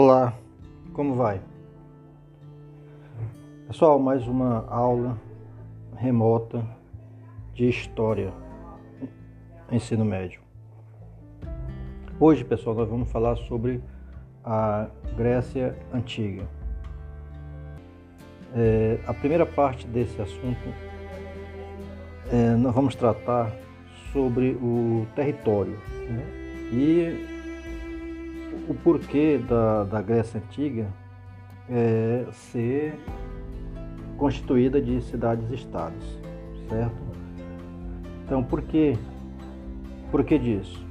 Olá, como vai? Pessoal, mais uma aula remota de história ensino médio. Hoje, pessoal, nós vamos falar sobre a Grécia Antiga. É, a primeira parte desse assunto é, nós vamos tratar sobre o território né? e o porquê da, da Grécia Antiga é ser constituída de cidades-estados, certo? Então, por que, por que disso?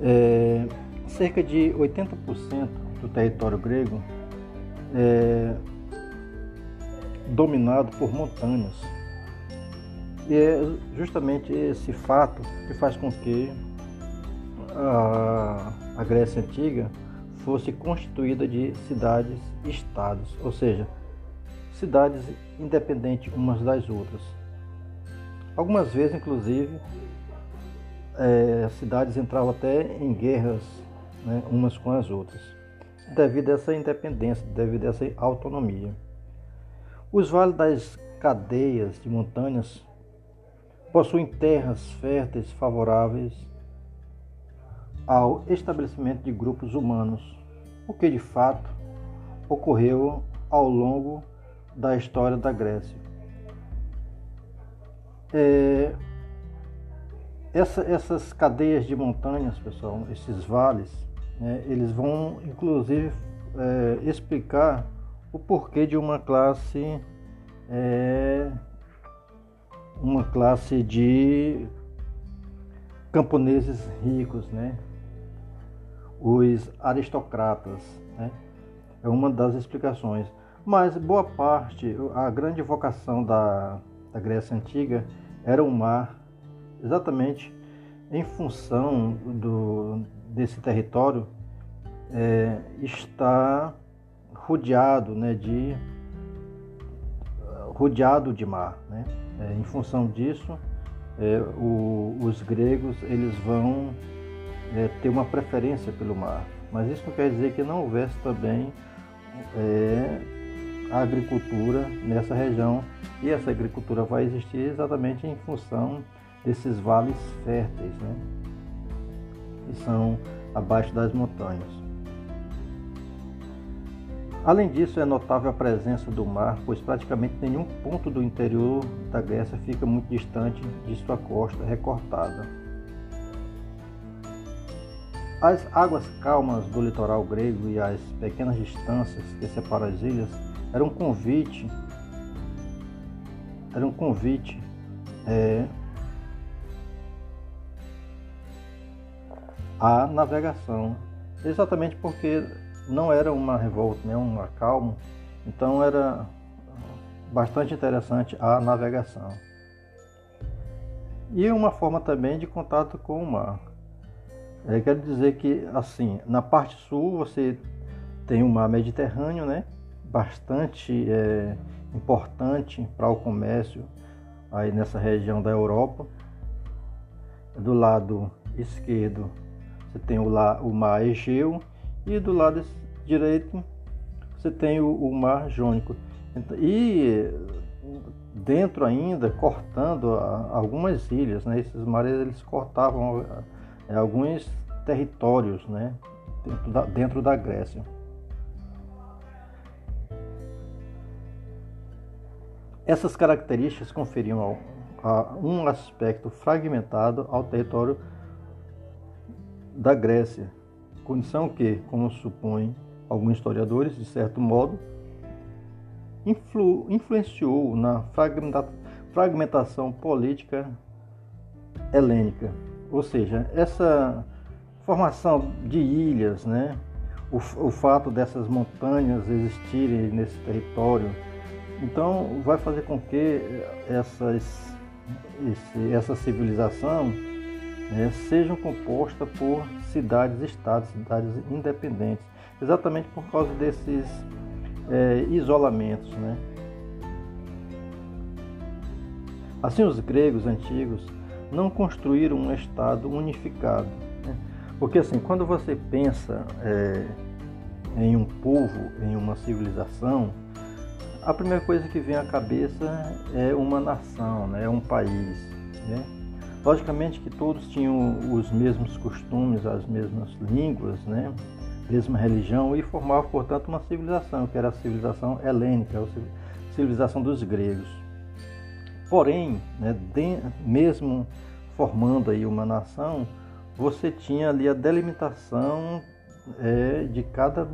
É, cerca de 80% do território grego é dominado por montanhas. E é justamente esse fato que faz com que a, a Grécia Antiga fosse constituída de cidades-estados, ou seja, cidades independentes umas das outras. Algumas vezes, inclusive, é, as cidades entravam até em guerras né, umas com as outras, devido a essa independência, devido a essa autonomia. Os vales das cadeias de montanhas possuem terras férteis favoráveis ao estabelecimento de grupos humanos, o que de fato ocorreu ao longo da história da Grécia. É, essa, essas cadeias de montanhas, pessoal, esses vales, né, eles vão inclusive é, explicar o porquê de uma classe é, uma classe de camponeses ricos, né? Os aristocratas. Né? É uma das explicações. Mas boa parte, a grande vocação da, da Grécia Antiga era o mar, exatamente em função do, desse território é, estar rodeado né, de rodeado de mar. Né? É, em função disso, é, o, os gregos eles vão é, ter uma preferência pelo mar. Mas isso não quer dizer que não houvesse também é, a agricultura nessa região. E essa agricultura vai existir exatamente em função desses vales férteis, né? que são abaixo das montanhas. Além disso, é notável a presença do mar, pois praticamente nenhum ponto do interior da Grécia fica muito distante de sua costa recortada. As águas calmas do litoral grego e as pequenas distâncias que separam as ilhas eram um convite, era um convite é, à navegação, exatamente porque não era uma revolta, nem um acalmo, então era bastante interessante a navegação. E uma forma também de contato com o mar. É, quero dizer que, assim, na parte sul você tem o mar Mediterrâneo, né? Bastante é, importante para o comércio aí nessa região da Europa. Do lado esquerdo você tem o, o mar Egeu e do lado direito você tem o, o mar Jônico. E dentro ainda, cortando algumas ilhas, né? Esses mares eles cortavam alguns territórios né, dentro, da, dentro da Grécia. Essas características conferiam ao, a, um aspecto fragmentado ao território da Grécia, condição que, como supõem alguns historiadores, de certo modo, influ, influenciou na fragmentação política helênica. Ou seja, essa formação de ilhas, né? O, o fato dessas montanhas existirem nesse território, então vai fazer com que essas, esse, essa civilização né, seja composta por cidades-estados, cidades independentes, exatamente por causa desses é, isolamentos. Né? Assim, os gregos antigos não construíram um Estado unificado. Né? Porque assim, quando você pensa é, em um povo, em uma civilização, a primeira coisa que vem à cabeça é uma nação, né? é um país. Né? Logicamente que todos tinham os mesmos costumes, as mesmas línguas, né? mesma religião e formavam, portanto, uma civilização, que era a civilização helênica, a civilização dos gregos. Porém, né, de, mesmo formando aí uma nação, você tinha ali a delimitação é, de, cada,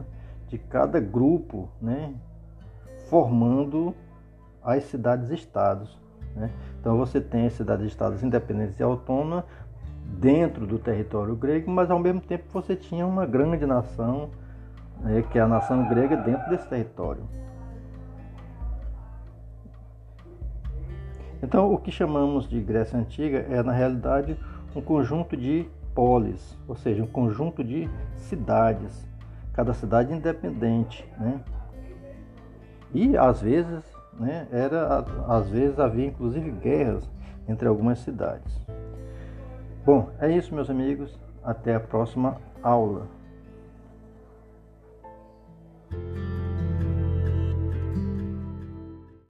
de cada grupo, né, formando as cidades-estados. Né? Então você tem as cidades-estados independentes e autônomas dentro do território grego, mas ao mesmo tempo você tinha uma grande nação, né, que é a nação grega, dentro desse território. Então, o que chamamos de Grécia Antiga é, na realidade, um conjunto de polis, ou seja, um conjunto de cidades, cada cidade independente, né? E às vezes, né, era, às vezes havia inclusive guerras entre algumas cidades. Bom, é isso, meus amigos. Até a próxima aula.